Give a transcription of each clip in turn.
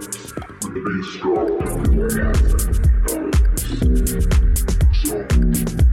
the bass drop, So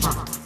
Chunk.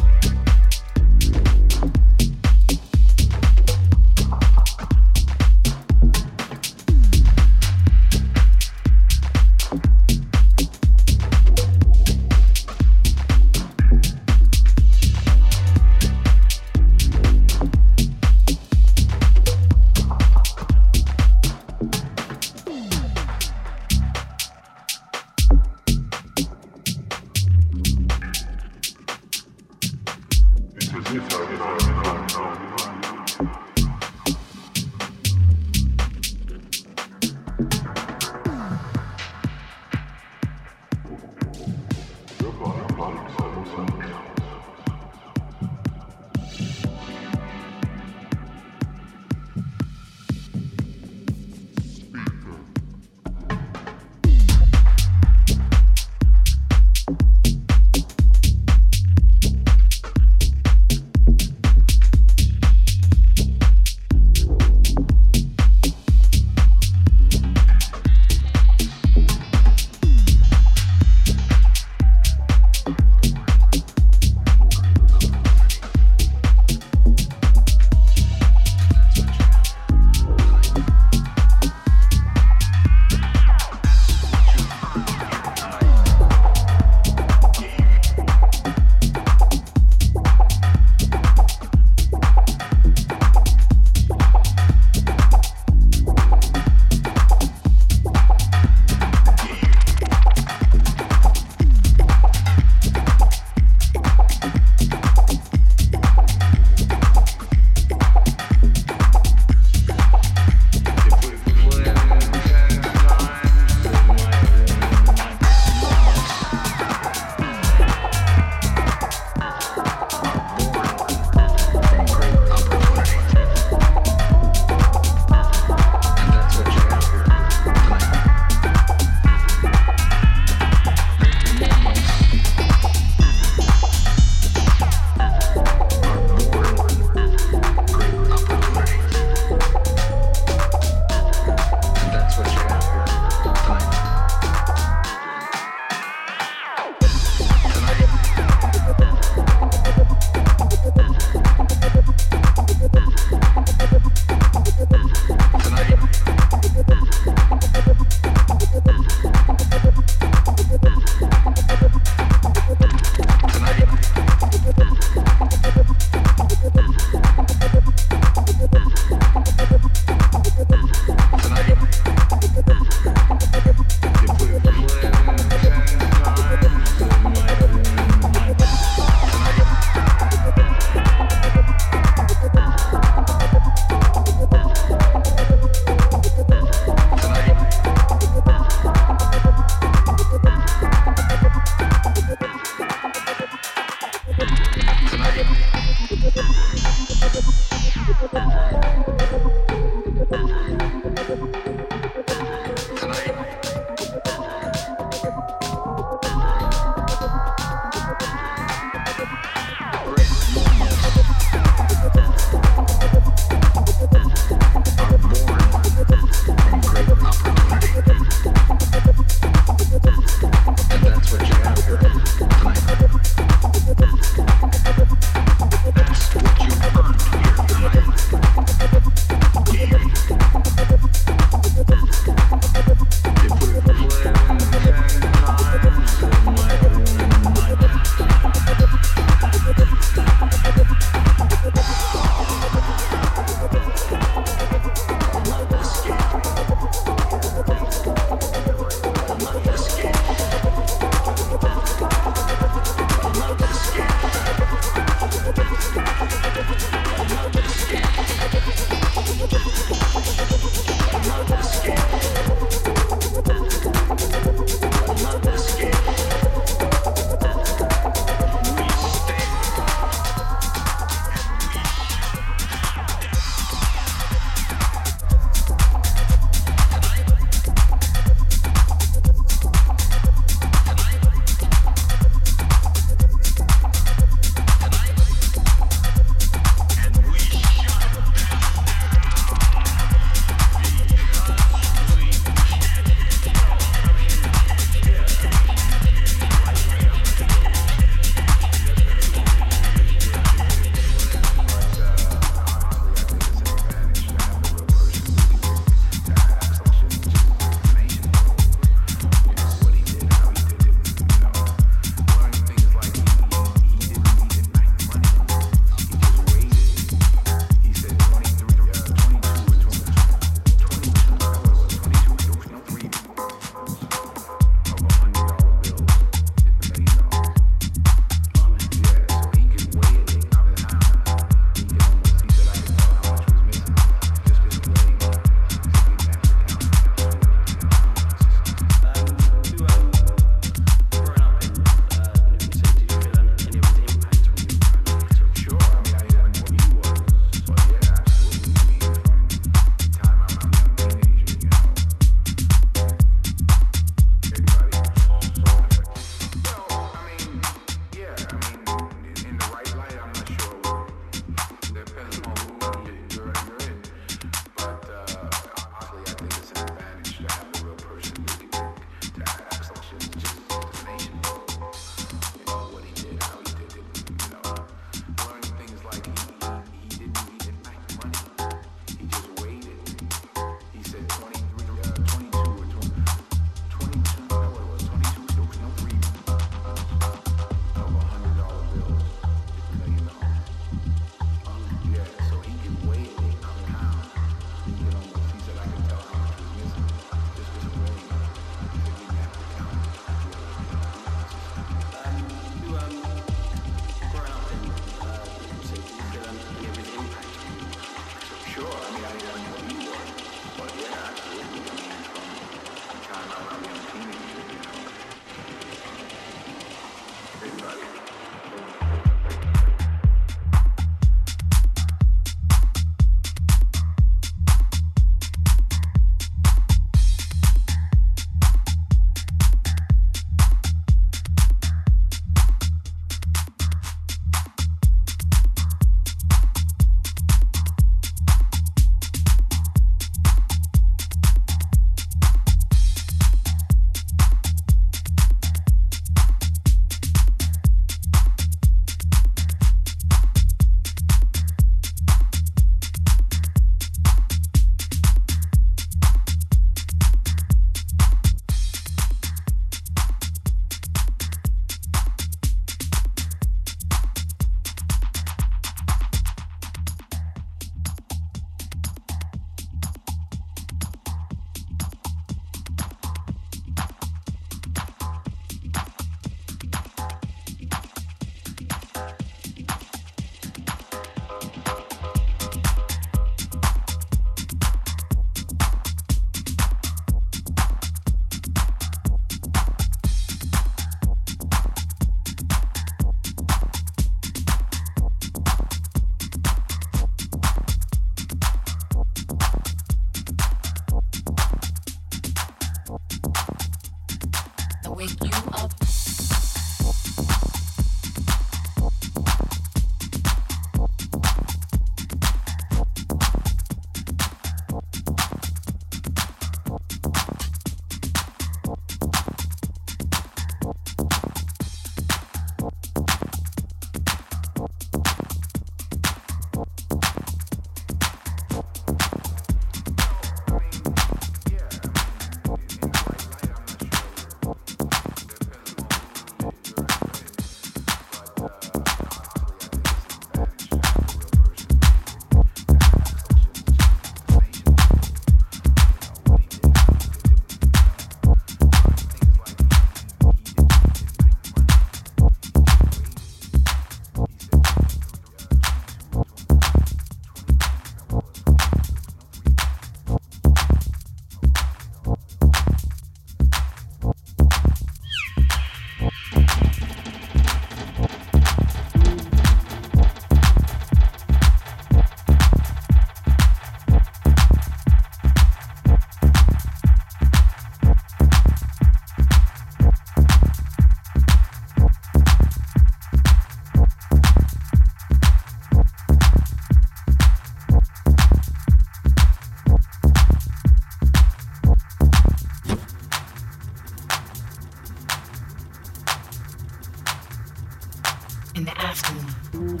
in the afternoon.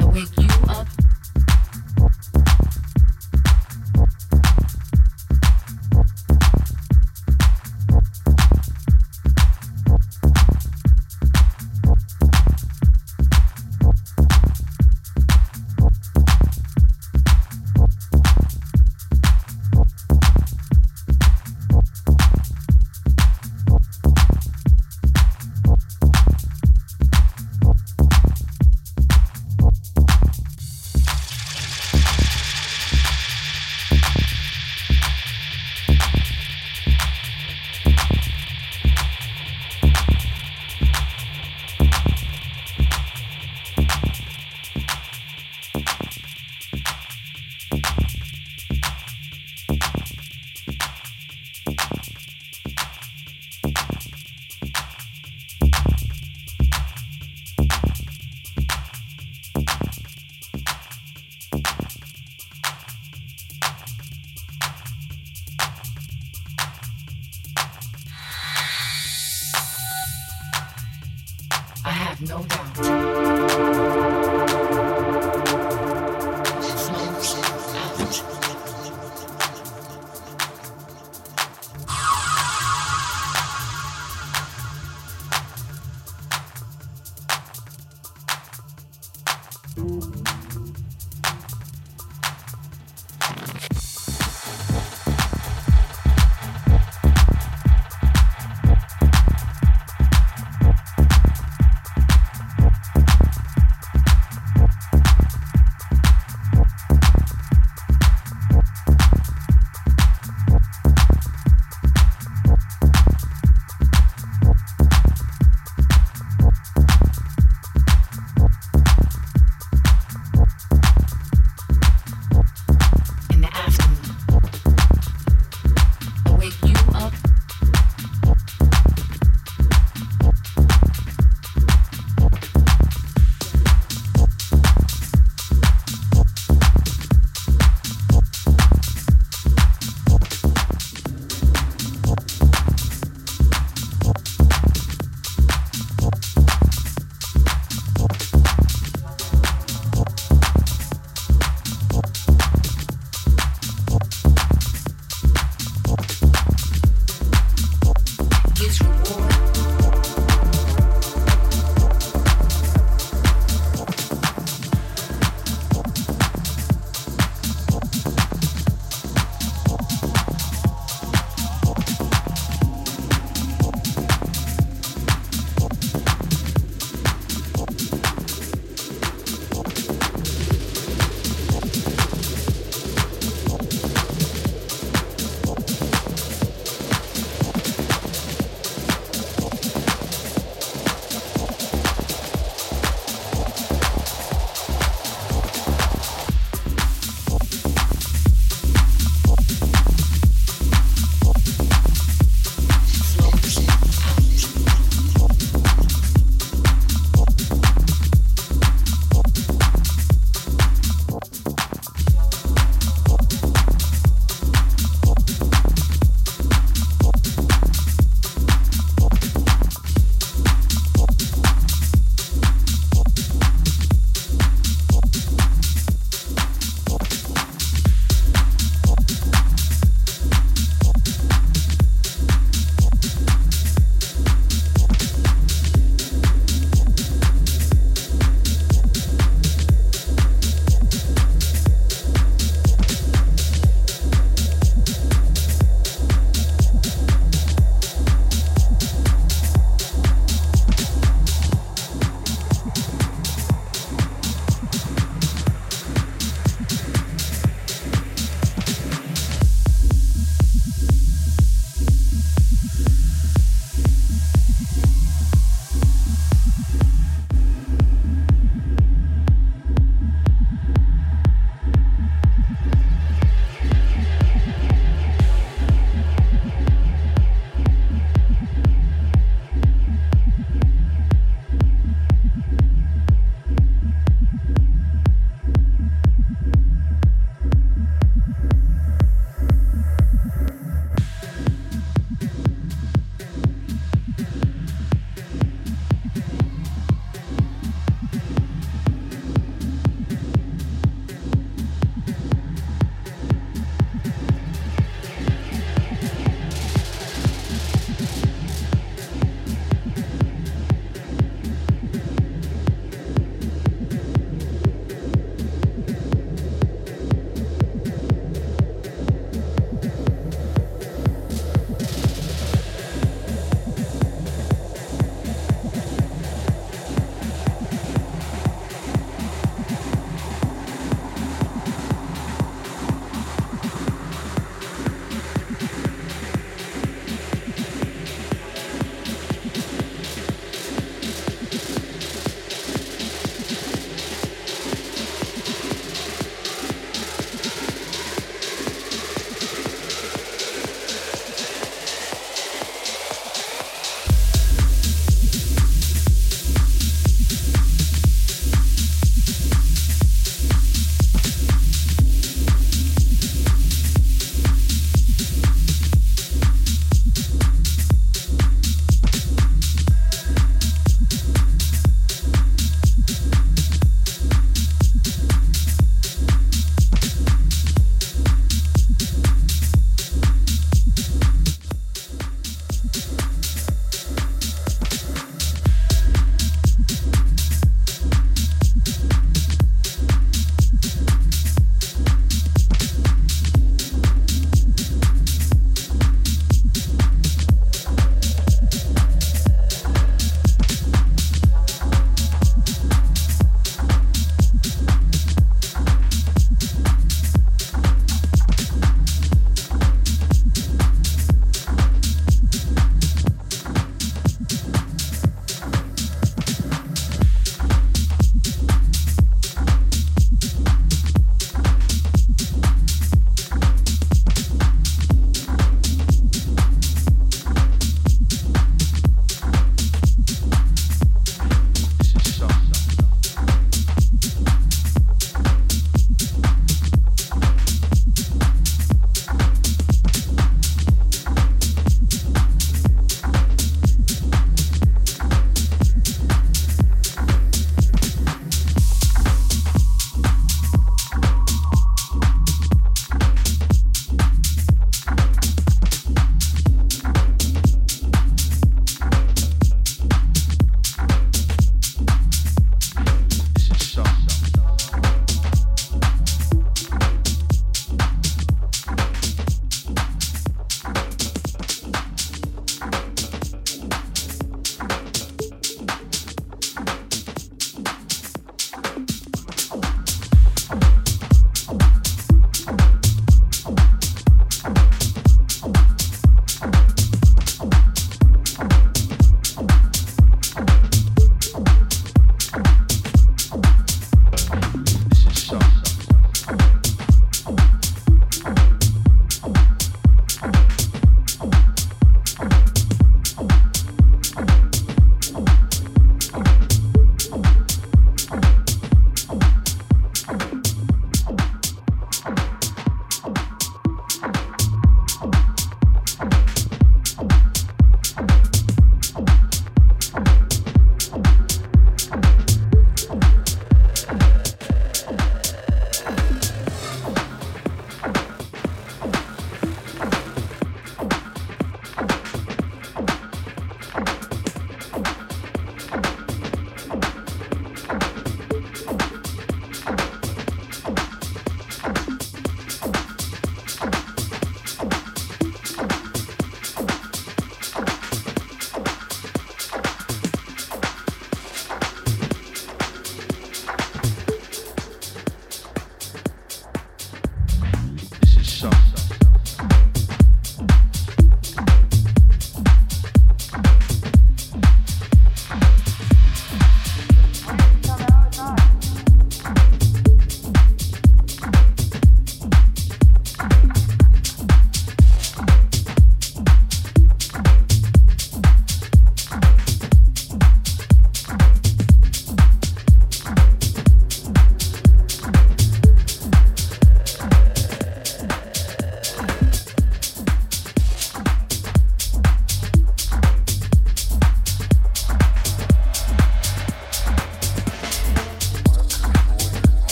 I wake you up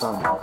sun.